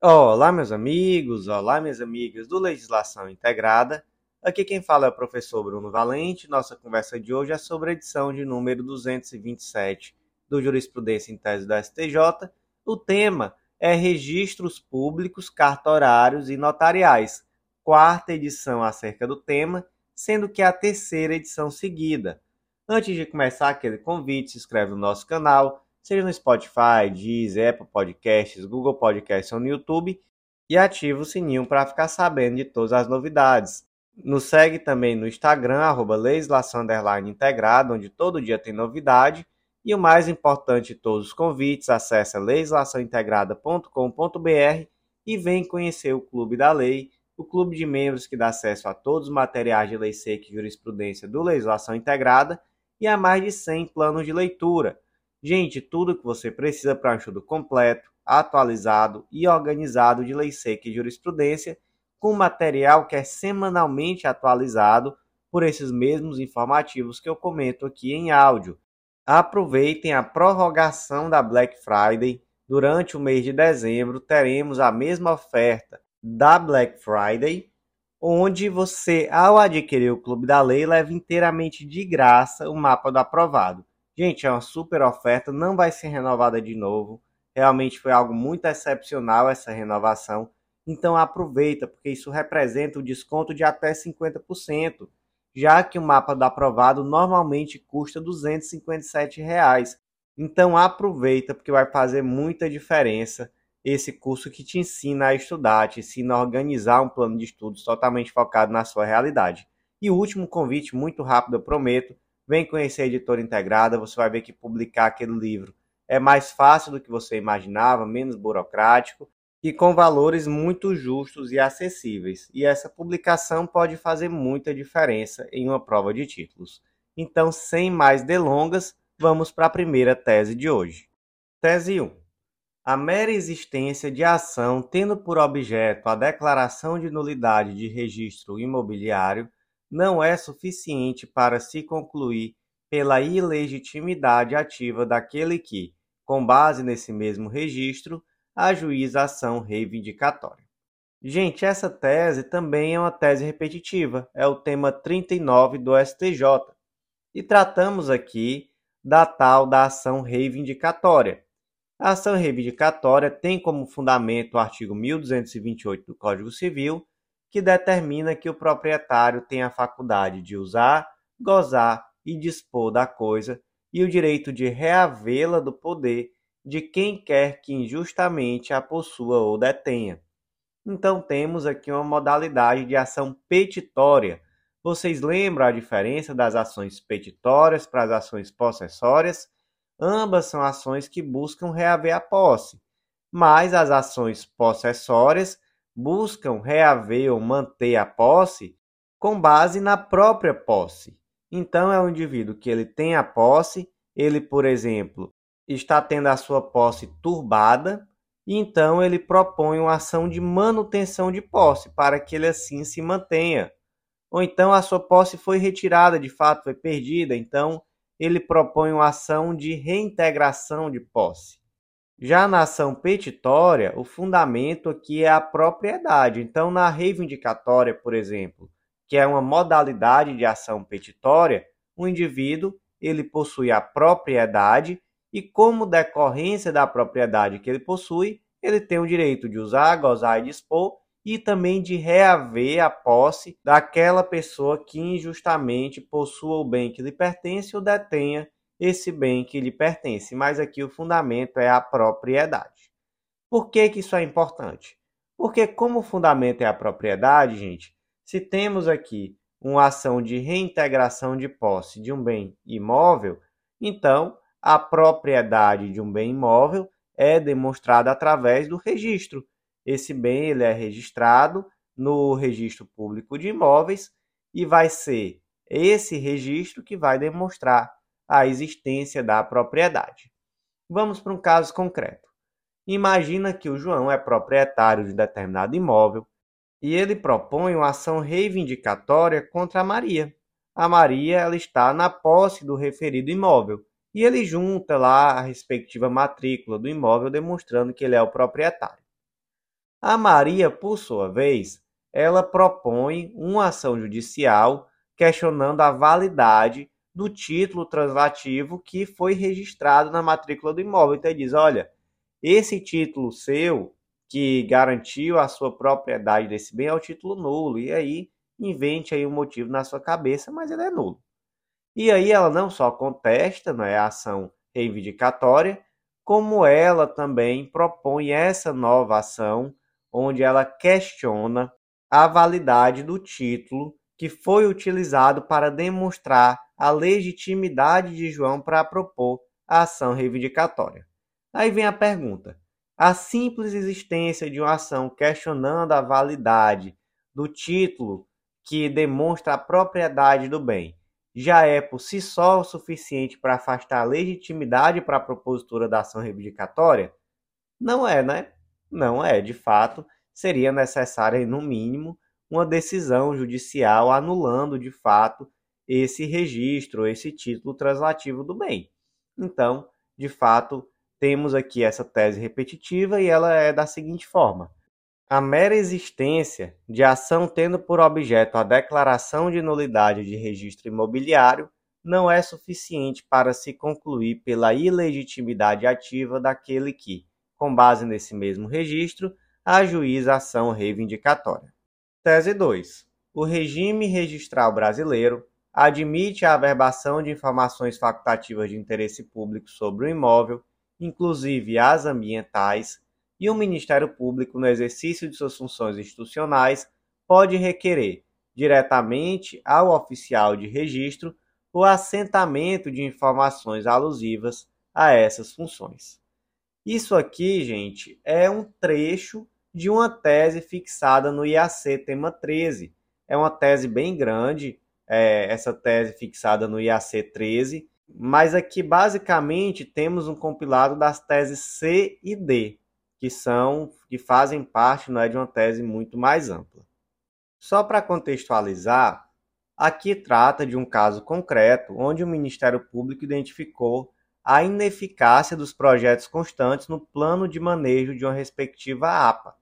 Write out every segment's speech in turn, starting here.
Olá, meus amigos, olá, minhas amigas do Legislação Integrada. Aqui quem fala é o professor Bruno Valente. Nossa conversa de hoje é sobre a edição de número 227 do Jurisprudência em Tese do STJ. O tema é Registros Públicos, Cartorários e Notariais, quarta edição acerca do tema, sendo que é a terceira edição seguida. Antes de começar aquele convite, se inscreve no nosso canal, seja no Spotify, Deezer, Apple Podcasts, Google Podcasts ou no YouTube, e ativa o sininho para ficar sabendo de todas as novidades. Nos segue também no Instagram, arroba integrada, onde todo dia tem novidade. E o mais importante de todos os convites, acesse legislaçãointegrada.com.br e vem conhecer o Clube da Lei, o clube de membros que dá acesso a todos os materiais de lei seca e jurisprudência do Legislação Integrada e a mais de 100 planos de leitura Gente, tudo que você precisa para um estudo completo, atualizado e organizado de lei seca e jurisprudência, com material que é semanalmente atualizado por esses mesmos informativos que eu comento aqui em áudio. Aproveitem a prorrogação da Black Friday. Durante o mês de dezembro, teremos a mesma oferta da Black Friday, onde você, ao adquirir o Clube da Lei, leva inteiramente de graça o mapa do aprovado. Gente, é uma super oferta, não vai ser renovada de novo. Realmente foi algo muito excepcional essa renovação. Então aproveita, porque isso representa um desconto de até 50%, já que o mapa do aprovado normalmente custa 257 reais. Então aproveita, porque vai fazer muita diferença esse curso que te ensina a estudar, te ensina a organizar um plano de estudos totalmente focado na sua realidade. E o último convite, muito rápido, eu prometo, Vem conhecer a editora integrada, você vai ver que publicar aquele livro é mais fácil do que você imaginava, menos burocrático e com valores muito justos e acessíveis. E essa publicação pode fazer muita diferença em uma prova de títulos. Então, sem mais delongas, vamos para a primeira tese de hoje. Tese 1. A mera existência de ação tendo por objeto a declaração de nulidade de registro imobiliário não é suficiente para se concluir pela ilegitimidade ativa daquele que, com base nesse mesmo registro, ajuiza ação reivindicatória. Gente, essa tese também é uma tese repetitiva, é o tema 39 do STJ. E tratamos aqui da tal da ação reivindicatória. A ação reivindicatória tem como fundamento o artigo 1228 do Código Civil, que determina que o proprietário tem a faculdade de usar, gozar e dispor da coisa e o direito de reavê-la do poder de quem quer que injustamente a possua ou detenha. Então temos aqui uma modalidade de ação petitória. Vocês lembram a diferença das ações petitórias para as ações possessórias? Ambas são ações que buscam reaver a posse, mas as ações possessórias buscam reaver ou manter a posse com base na própria posse. Então é um indivíduo que ele tem a posse, ele, por exemplo, está tendo a sua posse turbada, e então ele propõe uma ação de manutenção de posse para que ele assim se mantenha. Ou então a sua posse foi retirada, de fato foi perdida, então ele propõe uma ação de reintegração de posse. Já na ação petitória, o fundamento aqui é a propriedade. Então, na reivindicatória, por exemplo, que é uma modalidade de ação petitória, o indivíduo ele possui a propriedade e, como decorrência da propriedade que ele possui, ele tem o direito de usar, gozar e dispor e também de reaver a posse daquela pessoa que injustamente possua o bem que lhe pertence ou detenha esse bem que lhe pertence, mas aqui o fundamento é a propriedade. Por que, que isso é importante? Porque, como o fundamento é a propriedade, gente, se temos aqui uma ação de reintegração de posse de um bem imóvel, então a propriedade de um bem imóvel é demonstrada através do registro. Esse bem ele é registrado no registro público de imóveis e vai ser esse registro que vai demonstrar a existência da propriedade. Vamos para um caso concreto. Imagina que o João é proprietário de determinado imóvel e ele propõe uma ação reivindicatória contra a Maria. A Maria ela está na posse do referido imóvel e ele junta lá a respectiva matrícula do imóvel demonstrando que ele é o proprietário. A Maria, por sua vez, ela propõe uma ação judicial questionando a validade do título translativo que foi registrado na matrícula do imóvel. Então ele diz: olha, esse título seu que garantiu a sua propriedade desse bem é o título nulo. E aí invente aí um motivo na sua cabeça, mas ele é nulo. E aí ela não só contesta, não é a ação reivindicatória, como ela também propõe essa nova ação onde ela questiona a validade do título que foi utilizado para demonstrar a legitimidade de João para propor a ação reivindicatória. Aí vem a pergunta: a simples existência de uma ação questionando a validade do título que demonstra a propriedade do bem já é por si só o suficiente para afastar a legitimidade para a propositura da ação reivindicatória? Não é, né? Não é, de fato, seria necessária, no mínimo, uma decisão judicial anulando, de fato, esse registro, esse título translativo do bem. Então, de fato, temos aqui essa tese repetitiva e ela é da seguinte forma: a mera existência de ação tendo por objeto a declaração de nulidade de registro imobiliário não é suficiente para se concluir pela ilegitimidade ativa daquele que, com base nesse mesmo registro, ajuiza a ação reivindicatória. Tese 2. O regime registral brasileiro admite a averbação de informações facultativas de interesse público sobre o imóvel, inclusive as ambientais, e o Ministério Público, no exercício de suas funções institucionais, pode requerer, diretamente ao oficial de registro, o assentamento de informações alusivas a essas funções. Isso aqui, gente, é um trecho de uma tese fixada no IAC tema 13. É uma tese bem grande, é, essa tese fixada no IAC 13, mas aqui basicamente temos um compilado das teses C e D que são que fazem parte não é, de uma tese muito mais ampla. Só para contextualizar, aqui trata de um caso concreto onde o Ministério Público identificou a ineficácia dos projetos constantes no plano de manejo de uma respectiva APA.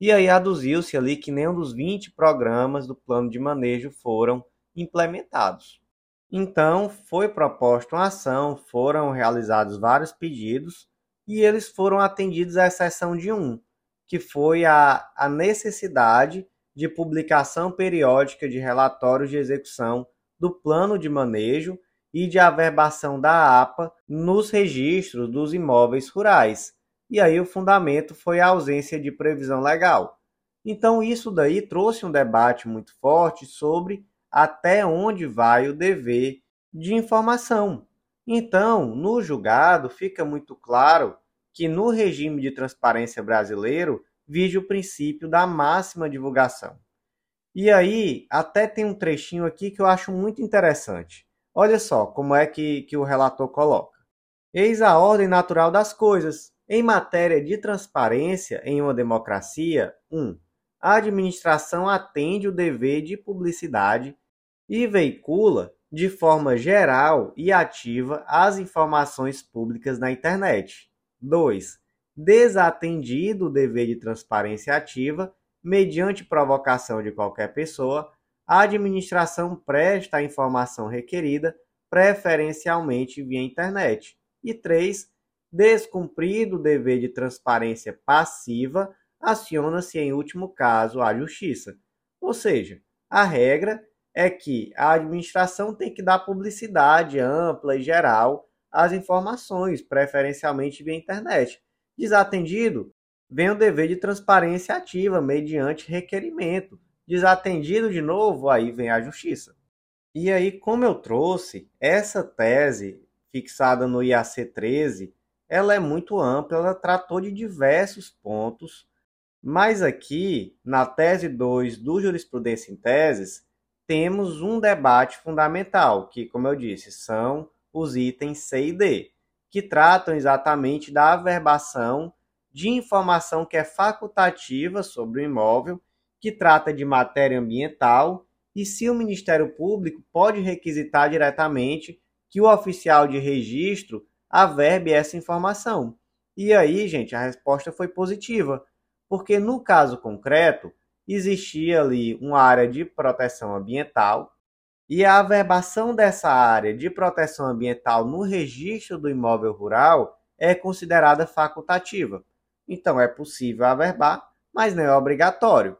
E aí aduziu-se ali que nenhum dos 20 programas do plano de manejo foram implementados. Então, foi proposta uma ação, foram realizados vários pedidos e eles foram atendidos à exceção de um, que foi a, a necessidade de publicação periódica de relatórios de execução do plano de manejo e de averbação da APA nos registros dos imóveis rurais. E aí o fundamento foi a ausência de previsão legal. Então isso daí trouxe um debate muito forte sobre até onde vai o dever de informação. Então, no julgado, fica muito claro que no regime de transparência brasileiro vige o princípio da máxima divulgação. E aí, até tem um trechinho aqui que eu acho muito interessante. Olha só como é que, que o relator coloca. Eis a ordem natural das coisas. Em matéria de transparência em uma democracia, 1. Um, a administração atende o dever de publicidade e veicula de forma geral e ativa as informações públicas na internet. 2. Desatendido o dever de transparência ativa, mediante provocação de qualquer pessoa, a administração presta a informação requerida, preferencialmente via internet. E 3. Descumprido o dever de transparência passiva, aciona-se, em último caso, a justiça. Ou seja, a regra é que a administração tem que dar publicidade ampla e geral às informações, preferencialmente via internet. Desatendido, vem o dever de transparência ativa mediante requerimento. Desatendido de novo, aí vem a justiça. E aí, como eu trouxe, essa tese fixada no IAC 13, ela é muito ampla, ela tratou de diversos pontos, mas aqui, na tese 2 do Jurisprudência em Teses, temos um debate fundamental, que, como eu disse, são os itens C e D, que tratam exatamente da averbação de informação que é facultativa sobre o imóvel, que trata de matéria ambiental e se o Ministério Público pode requisitar diretamente que o oficial de registro averbe essa informação. E aí, gente, a resposta foi positiva, Porque no caso concreto, existia ali uma área de proteção ambiental e a averbação dessa área de proteção ambiental no registro do imóvel rural é considerada facultativa. Então é possível averbar, mas não é obrigatório.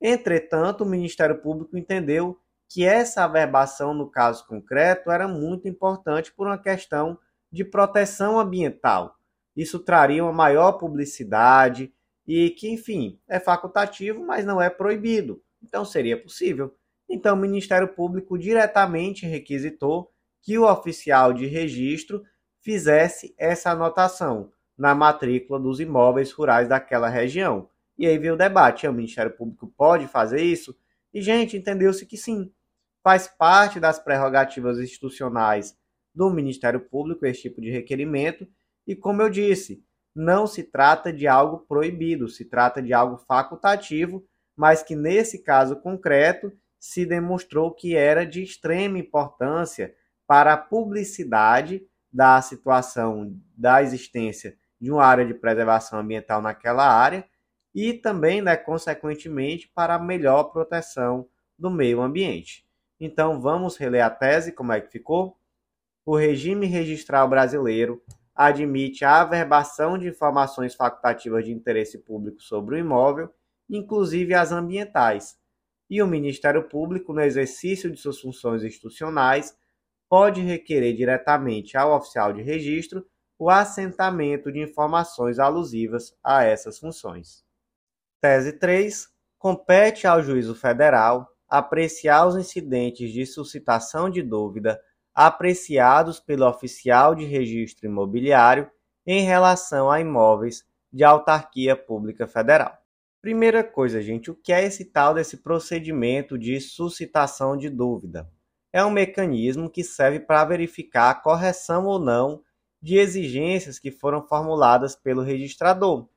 Entretanto, o Ministério Público entendeu que essa averbação no caso concreto era muito importante por uma questão de proteção ambiental. Isso traria uma maior publicidade e que, enfim, é facultativo, mas não é proibido. Então seria possível. Então o Ministério Público diretamente requisitou que o oficial de registro fizesse essa anotação na matrícula dos imóveis rurais daquela região. E aí veio o debate: o Ministério Público pode fazer isso? E, gente, entendeu-se que sim. Faz parte das prerrogativas institucionais do Ministério Público esse tipo de requerimento. E, como eu disse, não se trata de algo proibido, se trata de algo facultativo, mas que nesse caso concreto se demonstrou que era de extrema importância para a publicidade da situação da existência de uma área de preservação ambiental naquela área e também, né, consequentemente, para a melhor proteção do meio ambiente. Então, vamos reler a tese, como é que ficou? O regime registral brasileiro admite a averbação de informações facultativas de interesse público sobre o imóvel, inclusive as ambientais, e o Ministério Público, no exercício de suas funções institucionais, pode requerer diretamente ao oficial de registro o assentamento de informações alusivas a essas funções. Tese 3. Compete ao juízo federal apreciar os incidentes de suscitação de dúvida apreciados pelo oficial de registro imobiliário em relação a imóveis de autarquia pública federal. Primeira coisa, gente, o que é esse tal desse procedimento de suscitação de dúvida? É um mecanismo que serve para verificar a correção ou não de exigências que foram formuladas pelo registrador,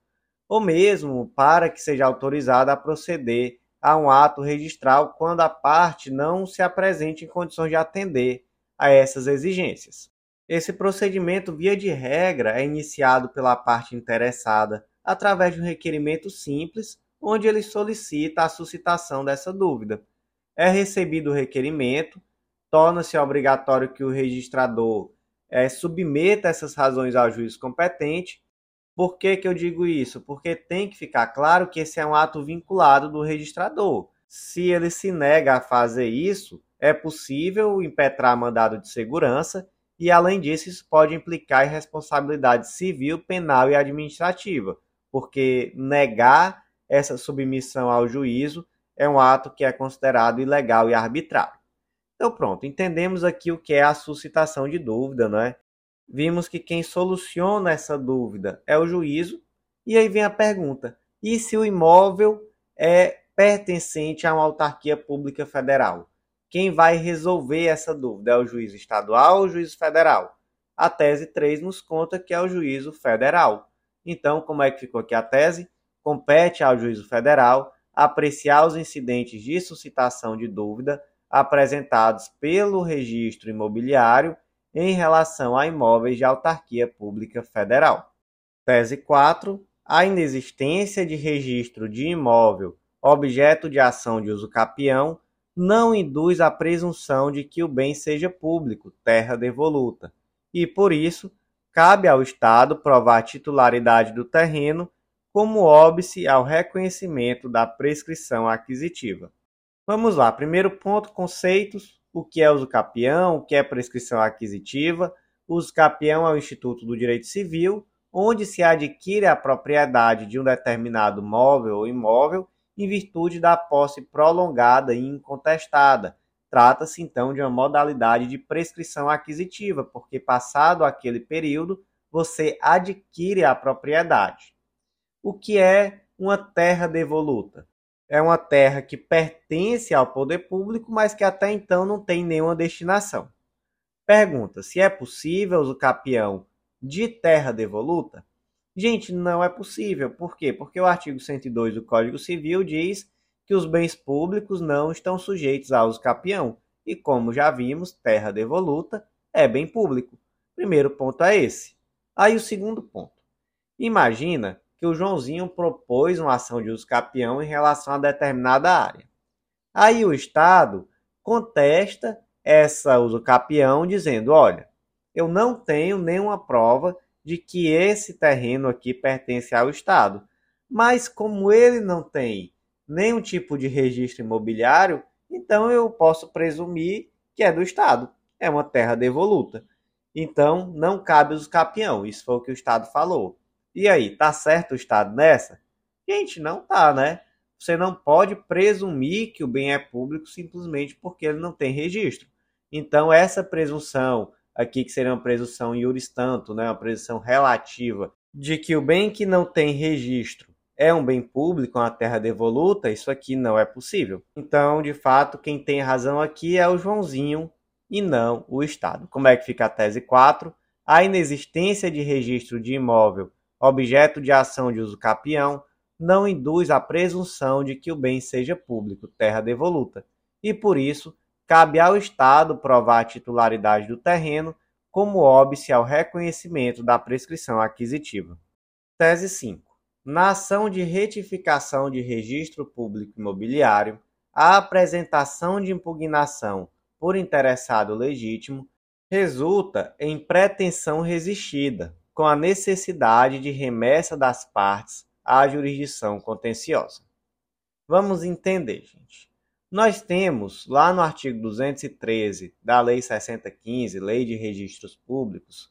ou mesmo para que seja autorizado a proceder a um ato registral quando a parte não se apresente em condições de atender a essas exigências. Esse procedimento, via de regra, é iniciado pela parte interessada através de um requerimento simples, onde ele solicita a suscitação dessa dúvida. É recebido o requerimento, torna-se obrigatório que o registrador é, submeta essas razões ao juiz competente. Por que, que eu digo isso? Porque tem que ficar claro que esse é um ato vinculado do registrador. Se ele se nega a fazer isso, é possível impetrar mandado de segurança e, além disso, isso pode implicar em responsabilidade civil, penal e administrativa, porque negar essa submissão ao juízo é um ato que é considerado ilegal e arbitrário. Então, pronto, entendemos aqui o que é a suscitação de dúvida, não é? Vimos que quem soluciona essa dúvida é o juízo, e aí vem a pergunta: e se o imóvel é pertencente a uma autarquia pública federal? Quem vai resolver essa dúvida é o juízo estadual ou o juízo federal? A tese 3 nos conta que é o juízo federal. Então, como é que ficou aqui a tese? Compete ao juízo federal apreciar os incidentes de suscitação de dúvida apresentados pelo registro imobiliário em relação a imóveis de autarquia pública federal. Tese 4. A inexistência de registro de imóvel objeto de ação de uso capião não induz a presunção de que o bem seja público, terra devoluta, e por isso cabe ao Estado provar a titularidade do terreno como óbice ao reconhecimento da prescrição aquisitiva. Vamos lá, primeiro ponto, conceitos, o que é uso capião, o que é prescrição aquisitiva. O uso capião é o Instituto do Direito Civil, onde se adquire a propriedade de um determinado móvel ou imóvel em virtude da posse prolongada e incontestada. Trata-se então de uma modalidade de prescrição aquisitiva, porque passado aquele período você adquire a propriedade. O que é uma terra devoluta? É uma terra que pertence ao poder público, mas que até então não tem nenhuma destinação. Pergunta: se é possível o capião de terra devoluta? Gente, não é possível. Por quê? Porque o artigo 102 do Código Civil diz que os bens públicos não estão sujeitos a uso capião. E como já vimos, terra devoluta é bem público. Primeiro ponto é esse. Aí o segundo ponto. Imagina que o Joãozinho propôs uma ação de uso capião em relação a determinada área. Aí o Estado contesta essa uso capião dizendo: olha, eu não tenho nenhuma prova de que esse terreno aqui pertence ao Estado. Mas como ele não tem nenhum tipo de registro imobiliário, então eu posso presumir que é do Estado. É uma terra devoluta. Então não cabe os capião. Isso foi o que o Estado falou. E aí, tá certo o Estado nessa? Gente, não tá, né? Você não pode presumir que o bem é público simplesmente porque ele não tem registro. Então, essa presunção aqui, que seria uma presunção iuris tanto, né, uma presunção relativa, de que o bem que não tem registro é um bem público, uma terra devoluta, isso aqui não é possível. Então, de fato, quem tem razão aqui é o Joãozinho e não o Estado. Como é que fica a tese 4? A inexistência de registro de imóvel, objeto de ação de uso capião, não induz a presunção de que o bem seja público, terra devoluta, e por isso cabe ao Estado provar a titularidade do terreno como óbice ao reconhecimento da prescrição aquisitiva. Tese 5. Na ação de retificação de registro público imobiliário, a apresentação de impugnação por interessado legítimo resulta em pretensão resistida, com a necessidade de remessa das partes à jurisdição contenciosa. Vamos entender, gente. Nós temos lá no artigo 213 da Lei 6015, Lei de Registros Públicos,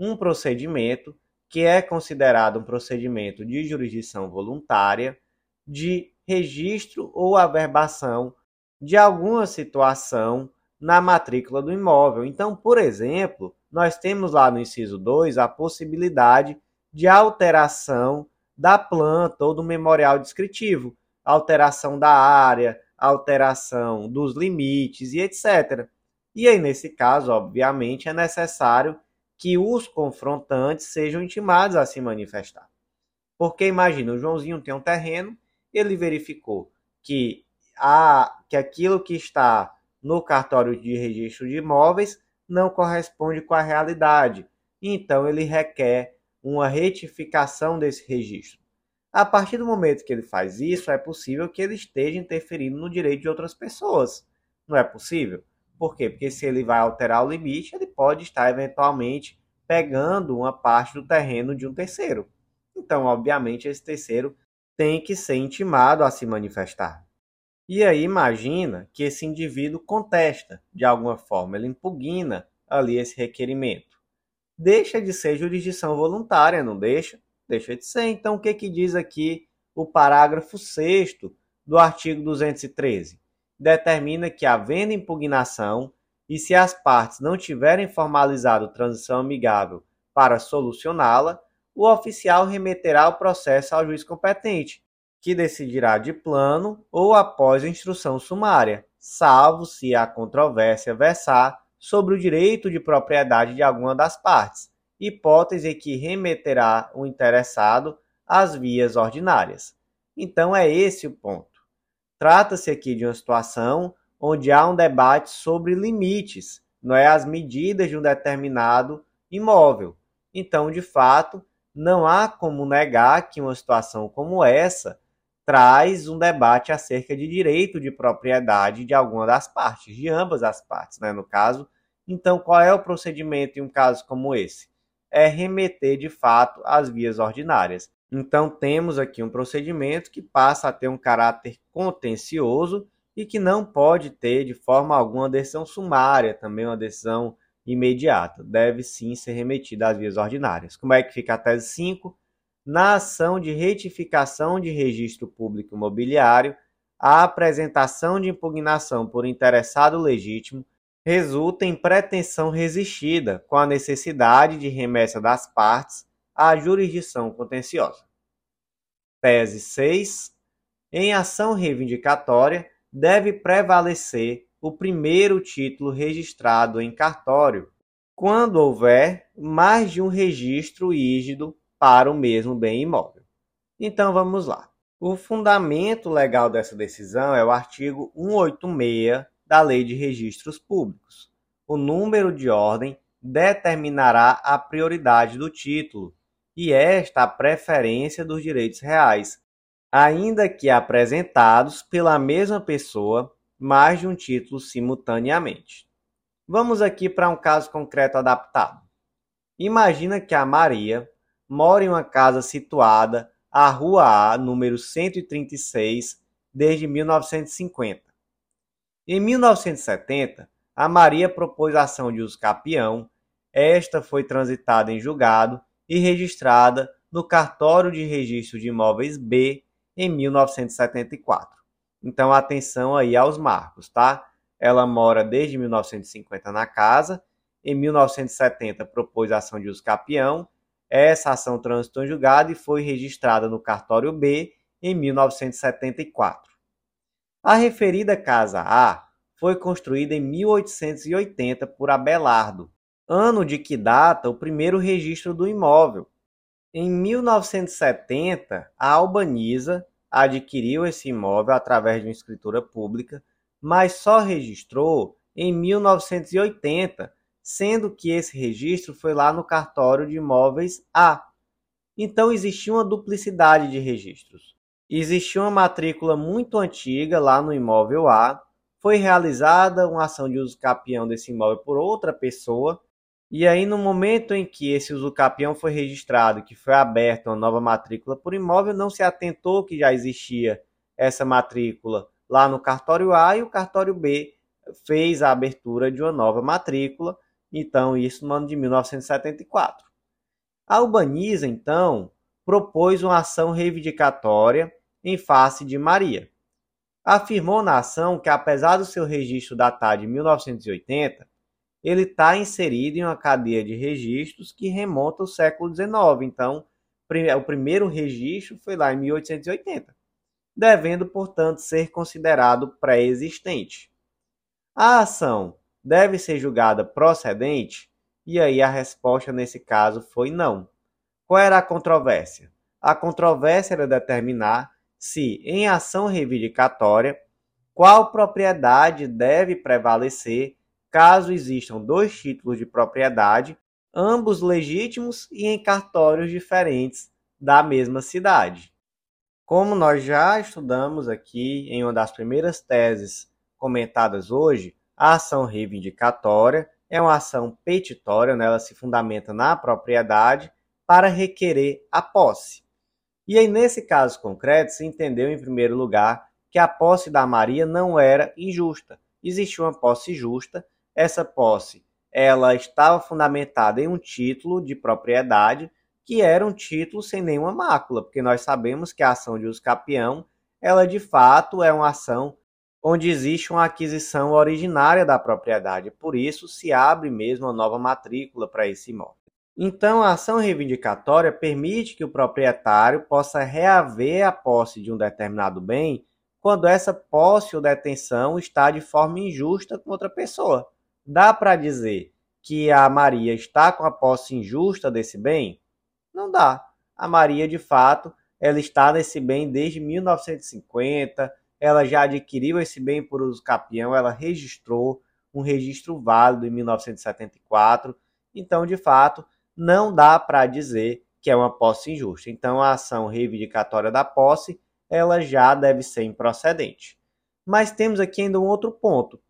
um procedimento que é considerado um procedimento de jurisdição voluntária de registro ou averbação de alguma situação na matrícula do imóvel. Então, por exemplo, nós temos lá no inciso 2 a possibilidade de alteração da planta ou do memorial descritivo, alteração da área, alteração dos limites e etc. E aí, nesse caso, obviamente, é necessário que os confrontantes sejam intimados a se manifestar. Porque imagina, o Joãozinho tem um terreno, ele verificou que, a, que aquilo que está no cartório de registro de imóveis não corresponde com a realidade. Então ele requer uma retificação desse registro. A partir do momento que ele faz isso, é possível que ele esteja interferindo no direito de outras pessoas. Não é possível? Por quê? Porque se ele vai alterar o limite, ele pode estar eventualmente pegando uma parte do terreno de um terceiro. Então, obviamente, esse terceiro tem que ser intimado a se manifestar. E aí imagina que esse indivíduo contesta de alguma forma, ele impugna ali esse requerimento. Deixa de ser jurisdição voluntária, não deixa? Deixa de ser. Então, o que, que diz aqui o parágrafo 6 do artigo 213? Determina que, havendo impugnação e se as partes não tiverem formalizado transição amigável para solucioná-la, o oficial remeterá o processo ao juiz competente, que decidirá de plano ou após instrução sumária, salvo se a controvérsia versar sobre o direito de propriedade de alguma das partes, hipótese que remeterá o interessado às vias ordinárias. Então é esse o ponto. Trata-se aqui de uma situação onde há um debate sobre limites, não é as medidas de um determinado imóvel. Então, de fato, não há como negar que uma situação como essa traz um debate acerca de direito de propriedade de alguma das partes, de ambas as partes, né, no caso. Então, qual é o procedimento em um caso como esse? É remeter de fato às vias ordinárias. Então, temos aqui um procedimento que passa a ter um caráter contencioso e que não pode ter de forma alguma decisão sumária, também uma decisão imediata. Deve sim ser remetida às vias ordinárias. Como é que fica a tese 5? Na ação de retificação de registro público imobiliário, a apresentação de impugnação por interessado legítimo resulta em pretensão resistida, com a necessidade de remessa das partes à jurisdição contenciosa. Tese 6. Em ação reivindicatória, deve prevalecer o primeiro título registrado em cartório, quando houver mais de um registro rígido para o mesmo bem imóvel. Então vamos lá. O fundamento legal dessa decisão é o artigo 186 da Lei de Registros Públicos. O número de ordem determinará a prioridade do título e esta a preferência dos direitos reais, ainda que apresentados pela mesma pessoa mais de um título simultaneamente. Vamos aqui para um caso concreto adaptado. Imagina que a Maria mora em uma casa situada à Rua A, número 136, desde 1950. Em 1970, a Maria propôs ação de uso capião. Esta foi transitada em julgado e registrada no Cartório de Registro de Imóveis B em 1974. Então, atenção aí aos marcos, tá? Ela mora desde 1950 na casa. Em 1970 propôs ação de uso capião. Essa ação transitou em julgado e foi registrada no cartório B em 1974. A referida casa A foi construída em 1880 por Abelardo, ano de que data o primeiro registro do imóvel. Em 1970, a Albaniza adquiriu esse imóvel através de uma escritura pública, mas só registrou em 1980, sendo que esse registro foi lá no cartório de imóveis A. Então existia uma duplicidade de registros. Existia uma matrícula muito antiga lá no imóvel A, foi realizada uma ação de uso capião desse imóvel por outra pessoa, e aí no momento em que esse uso capião foi registrado, que foi aberta uma nova matrícula por imóvel, não se atentou que já existia essa matrícula lá no cartório A e o cartório B fez a abertura de uma nova matrícula, então isso no ano de 1974. A Urbaniza, então, propôs uma ação reivindicatória em face de Maria. Afirmou na ação que, apesar do seu registro datar de 1980, ele está inserido em uma cadeia de registros que remonta ao século XIX. Então, o primeiro registro foi lá em 1880, devendo, portanto, ser considerado pré-existente. A ação deve ser julgada procedente? E aí a resposta nesse caso foi não. Qual era a controvérsia? A controvérsia era determinar se, em ação reivindicatória, qual propriedade deve prevalecer caso existam dois títulos de propriedade, ambos legítimos e em cartórios diferentes da mesma cidade. Como nós já estudamos aqui em uma das primeiras teses comentadas hoje, a ação reivindicatória é uma ação petitória, né? ela se fundamenta na propriedade para requerer a posse. E aí, nesse caso concreto, se entendeu, em primeiro lugar, que a posse da Maria não era injusta. Existia uma posse justa essa posse ela estava fundamentada em um título de propriedade que era um título sem nenhuma mácula, porque nós sabemos que a ação de uso capião, ela de fato é uma ação onde existe uma aquisição originária da propriedade, por isso se abre mesmo uma nova matrícula para esse imóvel. Então, a ação reivindicatória permite que o proprietário possa reaver a posse de um determinado bem quando essa posse ou detenção está de forma injusta com outra pessoa. Dá para dizer que a Maria está com a posse injusta desse bem? Não dá. A Maria, de fato, ela está nesse bem desde 1950, ela já adquiriu esse bem por uso capião, ela registrou um registro válido em 1974. Então, de fato, não dá para dizer que é uma posse injusta. Então, a ação reivindicatória da posse, ela já deve ser improcedente. Mas temos aqui ainda um outro ponto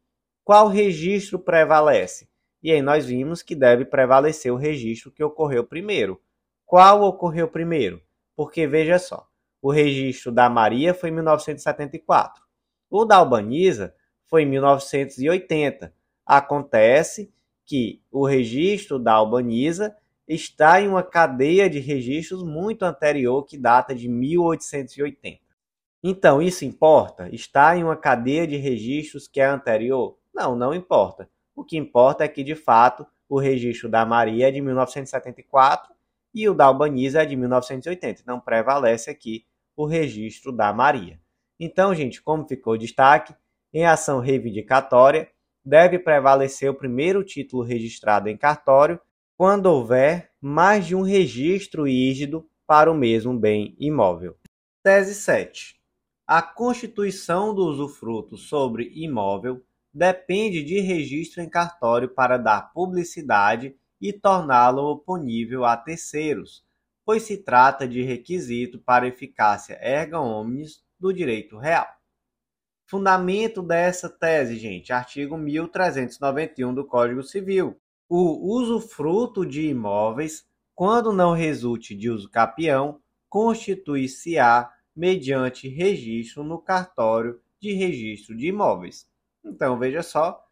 qual registro prevalece? E aí nós vimos que deve prevalecer o registro que ocorreu primeiro. Qual ocorreu primeiro? Porque veja só, o registro da Maria foi em 1974. O da Albaniza foi em 1980. Acontece que o registro da Albaniza está em uma cadeia de registros muito anterior que data de 1880. Então, isso importa? Está em uma cadeia de registros que é anterior? Não, não importa. O que importa é que, de fato, o registro da Maria é de 1974 e o da Albaniza é de 1980. Então, prevalece aqui o registro da Maria. Então, gente, como ficou destaque, em ação reivindicatória, deve prevalecer o primeiro título registrado em cartório quando houver mais de um registro rígido para o mesmo bem imóvel. Tese 7. A constituição do usufruto sobre imóvel depende de registro em cartório para dar publicidade e torná-lo oponível a terceiros, pois se trata de requisito para eficácia erga omnes do direito real. Fundamento dessa tese, gente, artigo 1391 do Código Civil. O usufruto de imóveis, quando não resulte de uso capião, constitui-se-á mediante registro no cartório de registro de imóveis. Então, veja só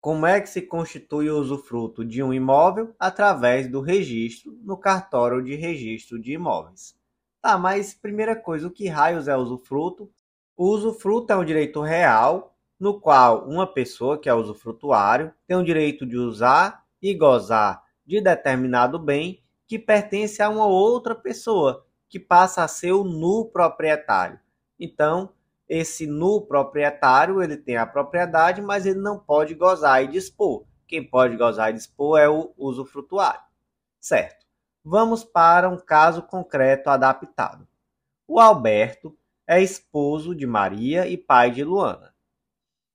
como é que se constitui o usufruto de um imóvel através do registro no cartório de registro de imóveis. Tá, mas primeira coisa, o que raios é usufruto? O usufruto é um direito real no qual uma pessoa, que é usufrutuário, tem o direito de usar e gozar de determinado bem que pertence a uma outra pessoa, que passa a ser o nu proprietário. Então, esse nu proprietário, ele tem a propriedade, mas ele não pode gozar e dispor. Quem pode gozar e dispor é o usufrutuário. Certo. Vamos para um caso concreto adaptado. O Alberto é esposo de Maria e pai de Luana.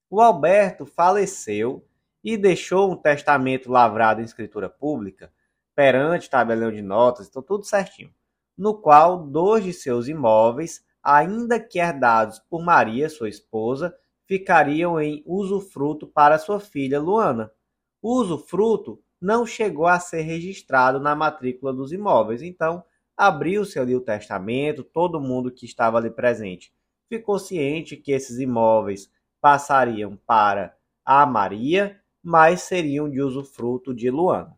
O Alberto faleceu e deixou um testamento lavrado em escritura pública, perante tabelião de notas, então tudo certinho, no qual dois de seus imóveis, ainda que herdados por Maria, sua esposa, ficariam em usufruto para sua filha Luana. O usufruto não chegou a ser registrado na matrícula dos imóveis, então abriu-se ali o testamento, todo mundo que estava ali presente ficou ciente que esses imóveis passariam para a Maria mas seriam de usufruto de Luana.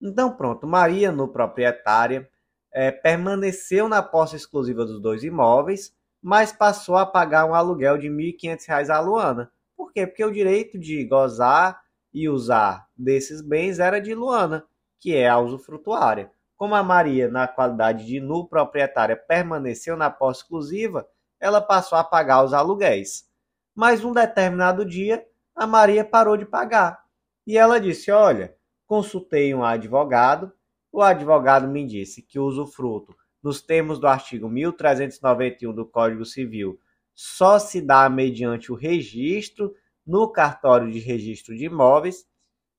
Então, pronto, Maria, no proprietária, é, permaneceu na posse exclusiva dos dois imóveis, mas passou a pagar um aluguel de R$ 1.500 a Luana. Por quê? Porque o direito de gozar e usar desses bens era de Luana, que é a usufrutuária. Como a Maria, na qualidade de nu proprietária, permaneceu na posse exclusiva, ela passou a pagar os aluguéis. Mas um determinado dia, a Maria parou de pagar. E ela disse: Olha, consultei um advogado. O advogado me disse que o usufruto, nos termos do artigo 1391 do Código Civil, só se dá mediante o registro no cartório de registro de imóveis.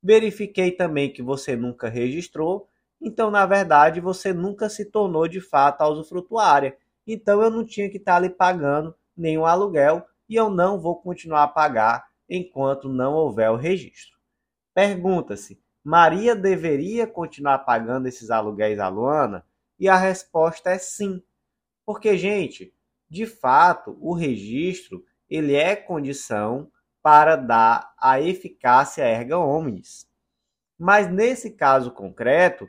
Verifiquei também que você nunca registrou, então, na verdade, você nunca se tornou de fato a usufrutuária. Então, eu não tinha que estar ali pagando nenhum aluguel e eu não vou continuar a pagar enquanto não houver o registro. Pergunta-se: Maria deveria continuar pagando esses aluguéis à Luana? E a resposta é sim. Porque, gente, de fato, o registro ele é condição para dar a eficácia erga omnes. Mas nesse caso concreto,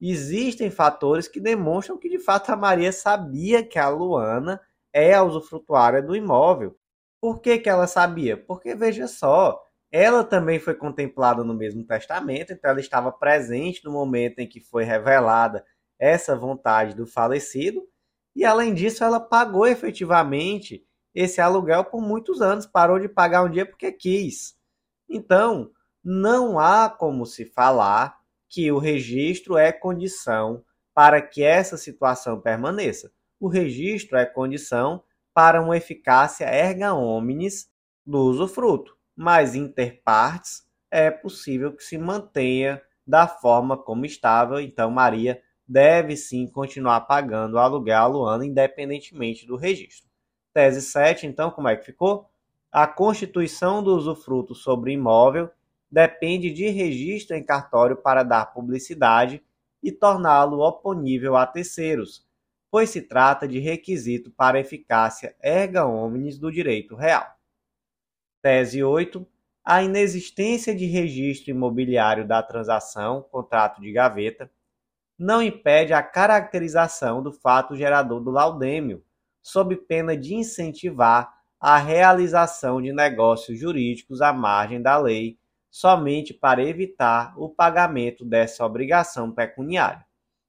existem fatores que demonstram que de fato a Maria sabia que a Luana é a usufrutuária do imóvel por que, que ela sabia? Porque, veja só, ela também foi contemplada no mesmo testamento, então ela estava presente no momento em que foi revelada essa vontade do falecido, e além disso, ela pagou efetivamente esse aluguel por muitos anos, parou de pagar um dia porque quis. Então, não há como se falar que o registro é condição para que essa situação permaneça. O registro é condição para uma eficácia erga omnes do usufruto, mas interpartes é possível que se mantenha da forma como estava, então Maria deve sim continuar pagando o aluguel a Luana independentemente do registro. Tese 7, então, como é que ficou? A constituição do usufruto sobre imóvel depende de registro em cartório para dar publicidade e torná-lo oponível a terceiros, pois se trata de requisito para eficácia erga omnes do direito real. Tese 8. A inexistência de registro imobiliário da transação, contrato de gaveta, não impede a caracterização do fato gerador do laudêmio, sob pena de incentivar a realização de negócios jurídicos à margem da lei, somente para evitar o pagamento dessa obrigação pecuniária.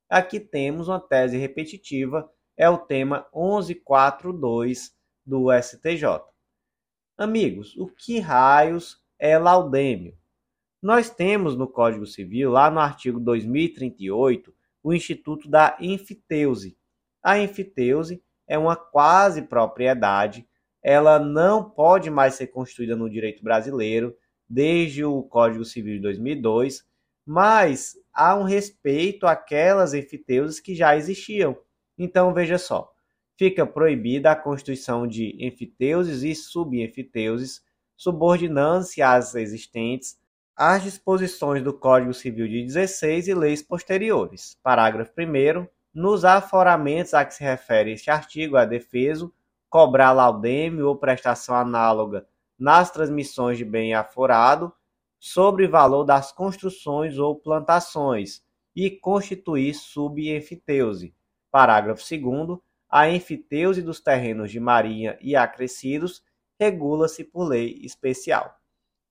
Aqui temos uma tese repetitiva, é o tema 1142 do STJ. Amigos, o que raios é laudêmio? Nós temos no Código Civil, lá no artigo 2038, o Instituto da Enfiteuse. A enfiteuse é uma quase propriedade, ela não pode mais ser constituída no direito brasileiro desde o Código Civil de 2002, mas há um respeito àquelas enfiteuses que já existiam. Então veja só, fica proibida a constituição de enfiteuses e subenfiteuses, subordinando-se às existentes às disposições do Código Civil de 16 e leis posteriores. Parágrafo 1 nos aforamentos a que se refere este artigo, a defeso cobrar laudêmio ou prestação análoga nas transmissões de bem aforado sobre valor das construções ou plantações e constituir subenfiteuse. Parágrafo 2 a enfiteuse dos terrenos de marinha e acrescidos regula-se por lei especial.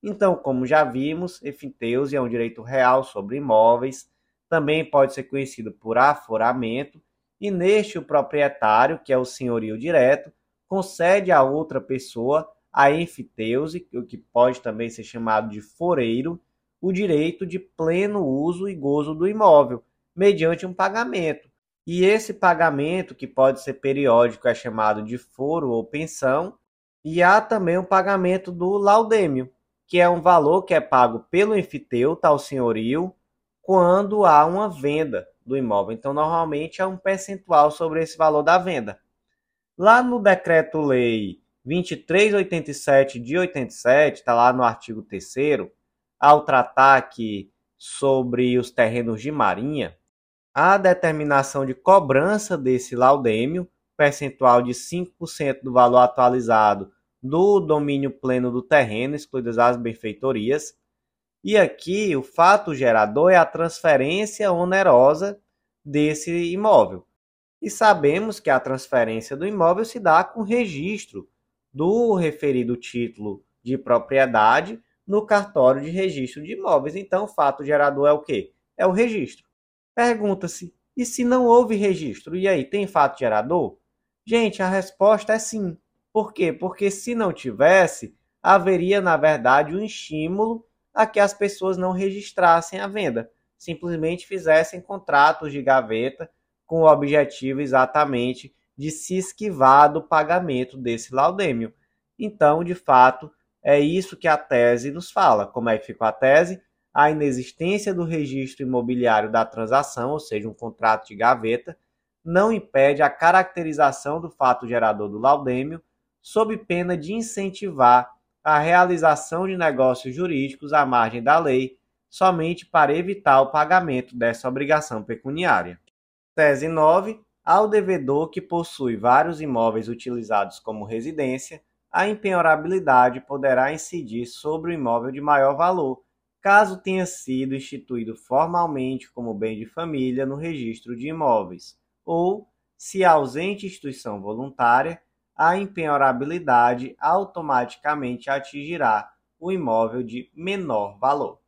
Então, como já vimos, enfiteuse é um direito real sobre imóveis, também pode ser conhecido por aforamento, e neste o proprietário, que é o senhorio direto, concede a outra pessoa a enfiteuse, o que pode também ser chamado de foreiro, o direito de pleno uso e gozo do imóvel, mediante um pagamento. E esse pagamento, que pode ser periódico, é chamado de foro ou pensão, e há também o pagamento do laudêmio, que é um valor que é pago pelo enfiteuta ao senhorio quando há uma venda do imóvel. Então, normalmente, há um percentual sobre esse valor da venda. Lá no Decreto-Lei 2387 de 87, está lá no artigo 3 ao tratar aqui sobre os terrenos de marinha, a determinação de cobrança desse laudêmio, percentual de 5% do valor atualizado do domínio pleno do terreno, excluídas as benfeitorias. E aqui o fato gerador é a transferência onerosa desse imóvel. E sabemos que a transferência do imóvel se dá com registro do referido título de propriedade no cartório de registro de imóveis. Então, o fato gerador é o quê? É o registro. Pergunta-se: e se não houve registro? E aí, tem fato gerador? Gente, a resposta é sim. Por quê? Porque se não tivesse, haveria, na verdade, um estímulo a que as pessoas não registrassem a venda, simplesmente fizessem contratos de gaveta com o objetivo exatamente de se esquivar do pagamento desse laudêmio. Então, de fato, é isso que a tese nos fala. Como é que ficou a tese? A inexistência do registro imobiliário da transação, ou seja, um contrato de gaveta, não impede a caracterização do fato gerador do laudêmio, sob pena de incentivar a realização de negócios jurídicos à margem da lei, somente para evitar o pagamento dessa obrigação pecuniária. Tese 9. Ao devedor que possui vários imóveis utilizados como residência, a impenhorabilidade poderá incidir sobre o imóvel de maior valor, caso tenha sido instituído formalmente como bem de família no registro de imóveis, ou, se ausente instituição voluntária, a impenhorabilidade automaticamente atingirá o imóvel de menor valor.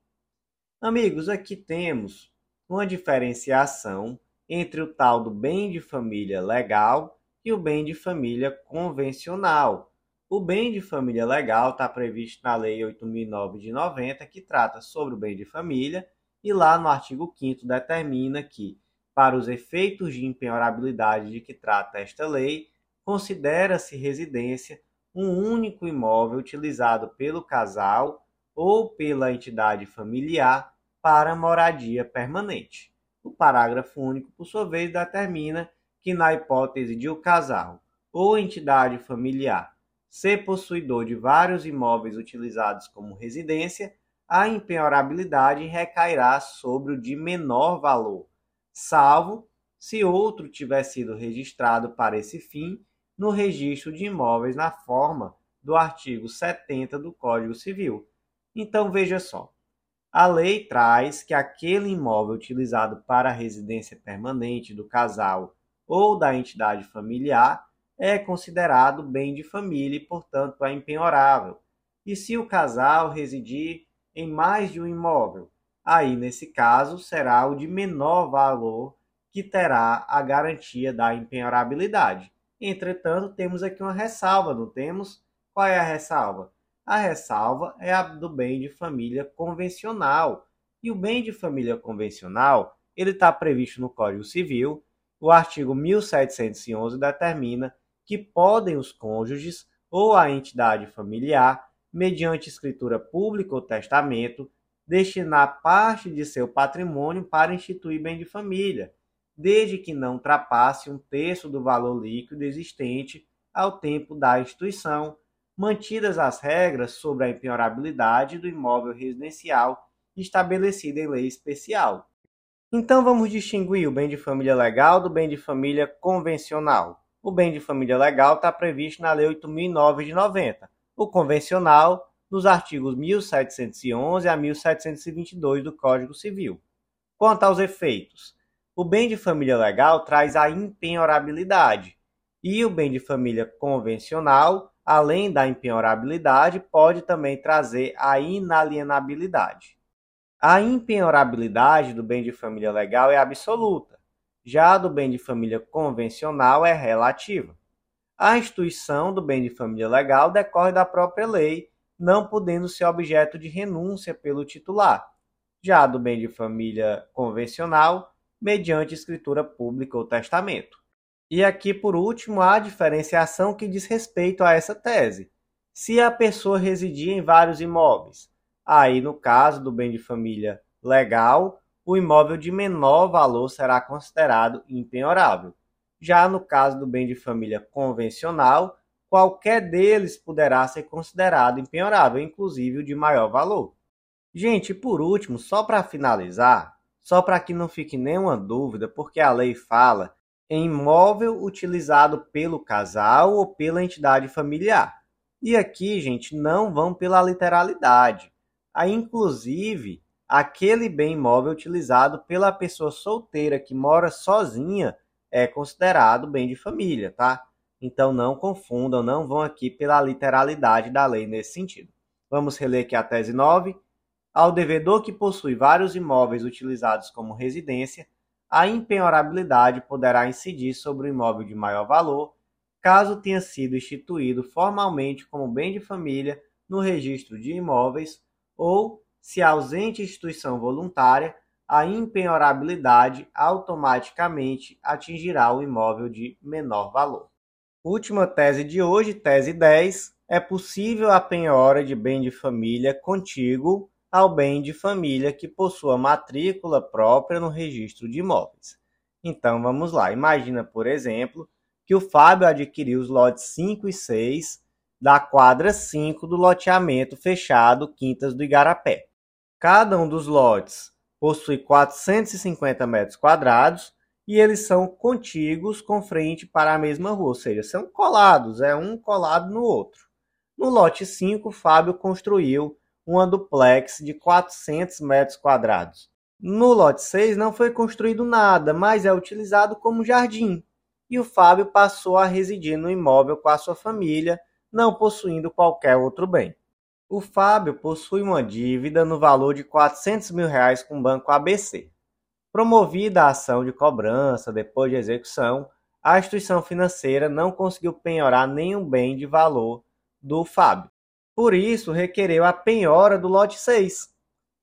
Amigos, aqui temos uma diferenciação entre o tal do bem de família legal e o bem de família convencional. O bem de família legal está previsto na Lei 8.009 de 90, que trata sobre o bem de família, e lá no artigo 5 determina que, para os efeitos de impenhorabilidade de que trata esta lei, considera-se residência um único imóvel utilizado pelo casal ou pela entidade familiar para moradia permanente. O parágrafo único, por sua vez, determina que, na hipótese de o casal ou entidade familiar ser possuidor de vários imóveis utilizados como residência, a impenhorabilidade recairá sobre o de menor valor, salvo se outro tiver sido registrado para esse fim no registro de imóveis na forma do artigo 70 do Código Civil. Então veja só, a lei traz que aquele imóvel utilizado para a residência permanente do casal ou da entidade familiar é considerado bem de família e, portanto, é impenhorável. E se o casal residir em mais de um imóvel, aí, nesse caso, será o de menor valor que terá a garantia da impenhorabilidade. Entretanto, temos aqui uma ressalva, não temos? Qual é a ressalva? A ressalva é a do bem de família convencional. E o bem de família convencional, ele está previsto no Código Civil. O artigo 1711 determina que podem os cônjuges ou a entidade familiar, mediante escritura pública ou testamento, destinar parte de seu patrimônio para instituir bem de família, desde que não ultrapasse um terço do valor líquido existente ao tempo da instituição, mantidas as regras sobre a empenhorabilidade do imóvel residencial estabelecida em lei especial. Então vamos distinguir o bem de família legal do bem de família convencional. O bem de família legal está previsto na Lei 8.009 de 90. O convencional nos artigos 1711 a 1722 do Código Civil. Quanto aos efeitos, o bem de família legal traz a impenhorabilidade e o bem de família convencional, além da impenhorabilidade, pode também trazer a inalienabilidade. A impenhorabilidade do bem de família legal é absoluta, já a do bem de família convencional é relativa. A instituição do bem de família legal decorre da própria lei não podendo ser objeto de renúncia pelo titular, já do bem de família convencional, mediante escritura pública ou testamento. E aqui, por último, há a diferenciação que diz respeito a essa tese. Se a pessoa residia em vários imóveis, aí, no caso do bem de família legal, o imóvel de menor valor será considerado impenhorável. Já no caso do bem de família convencional, qualquer deles poderá ser considerado impenhorável, inclusive o de maior valor. Gente, por último, só para finalizar, só para que não fique nenhuma dúvida, porque a lei fala imóvel utilizado pelo casal ou pela entidade familiar. E aqui, gente, não vão pela literalidade. Aí, inclusive, aquele bem imóvel utilizado pela pessoa solteira que mora sozinha é considerado bem de família, tá? Então não confundam, não vão aqui pela literalidade da lei nesse sentido. Vamos reler aqui a tese 9. Ao devedor que possui vários imóveis utilizados como residência, a impenhorabilidade poderá incidir sobre o imóvel de maior valor, caso tenha sido instituído formalmente como bem de família no registro de imóveis ou, se ausente instituição voluntária, a impenhorabilidade automaticamente atingirá o imóvel de menor valor. Última tese de hoje, tese 10. É possível a penhora de bem de família contíguo ao bem de família que possua matrícula própria no registro de imóveis. Então vamos lá. Imagina, por exemplo, que o Fábio adquiriu os lotes 5 e 6 da quadra 5 do loteamento fechado Quintas do Igarapé. Cada um dos lotes possui 450 metros quadrados e eles são contíguos com frente para a mesma rua, ou seja, são colados, é um colado no outro. No lote 5, Fábio construiu uma duplex de 400 metros quadrados. No lote 6 não foi construído nada, mas é utilizado como jardim. E o Fábio passou a residir no imóvel com a sua família, não possuindo qualquer outro bem. O Fábio possui uma dívida no valor de 400 mil reais com o Banco ABC. Promovida a ação de cobrança depois de execução, a instituição financeira não conseguiu penhorar nenhum bem de valor do Fábio. Por isso, requereu a penhora do lote 6.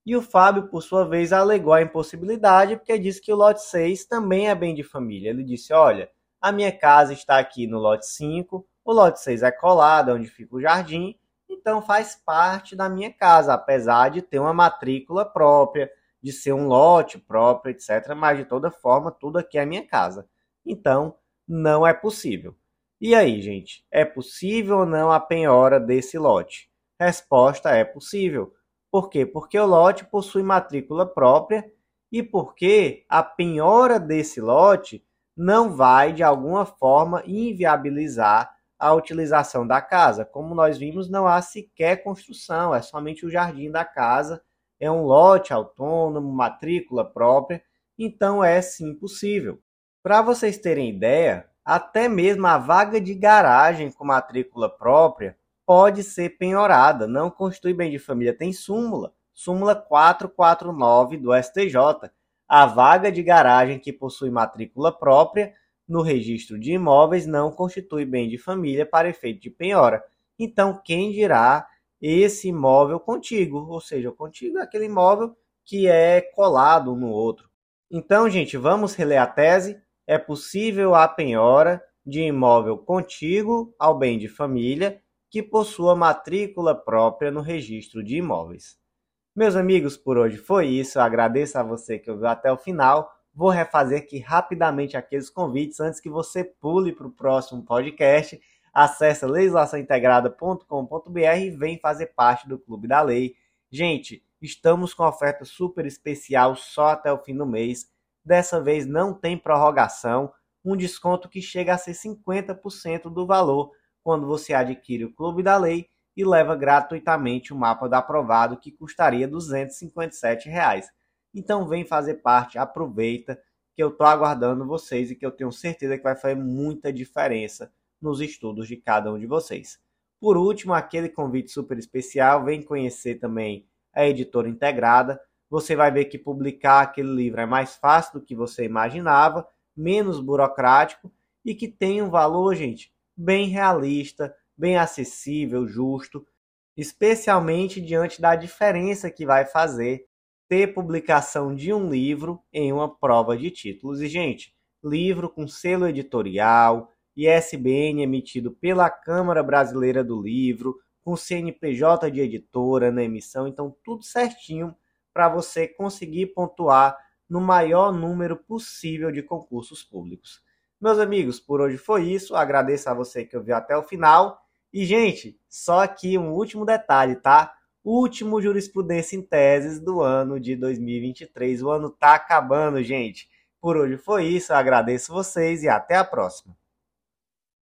E o Fábio, por sua vez, alegou a impossibilidade porque disse que o lote 6 também é bem de família. Ele disse: Olha, a minha casa está aqui no lote 5, o lote 6 é colado, é onde fica o jardim, então faz parte da minha casa, apesar de ter uma matrícula própria, de ser um lote próprio, etc. Mas de toda forma, tudo aqui é minha casa. Então, não é possível. E aí, gente, é possível ou não a penhora desse lote? Resposta é possível. Por quê? Porque o lote possui matrícula própria e porque a penhora desse lote não vai de alguma forma inviabilizar a utilização da casa. Como nós vimos, não há sequer construção, é somente o jardim da casa é um lote autônomo, matrícula própria, então é sim possível. Para vocês terem ideia, até mesmo a vaga de garagem com matrícula própria pode ser penhorada, não constitui bem de família, tem súmula, súmula 449 do STJ. A vaga de garagem que possui matrícula própria no registro de imóveis não constitui bem de família para efeito de penhora. Então, quem dirá esse imóvel contíguo, ou seja, o contíguo é aquele imóvel que é colado um no outro. Então, gente, vamos reler a tese. É possível a penhora de imóvel contíguo ao bem de família que possua matrícula própria no registro de imóveis. Meus amigos, por hoje foi isso. Eu agradeço a você que ouviu até o final. Vou refazer aqui rapidamente aqueles convites antes que você pule para o próximo podcast. Acesse legislaçãointegrada.com.br e vem fazer parte do Clube da Lei. Gente, estamos com oferta super especial só até o fim do mês. Dessa vez não tem prorrogação, um desconto que chega a ser 50% do valor quando você adquire o Clube da Lei e leva gratuitamente o mapa do aprovado que custaria 257 reais. Então vem fazer parte, aproveita que eu estou aguardando vocês e que eu tenho certeza que vai fazer muita diferença nos estudos de cada um de vocês. Por último, aquele convite super especial, vem conhecer também a editora integrada. Você vai ver que publicar aquele livro é mais fácil do que você imaginava, menos burocrático e que tem um valor, gente, bem realista, bem acessível, justo, especialmente diante da diferença que vai fazer ter publicação de um livro em uma prova de títulos. E, gente, livro com selo editorial, ISBN emitido pela Câmara Brasileira do Livro, com CNPJ de editora na emissão, então tudo certinho para você conseguir pontuar no maior número possível de concursos públicos. Meus amigos, por hoje foi isso. Agradeço a você que ouviu até o final e, gente, só aqui um último detalhe, tá? Último jurisprudência em teses do ano de 2023. O ano tá acabando, gente. Por hoje foi isso. Agradeço vocês e até a próxima.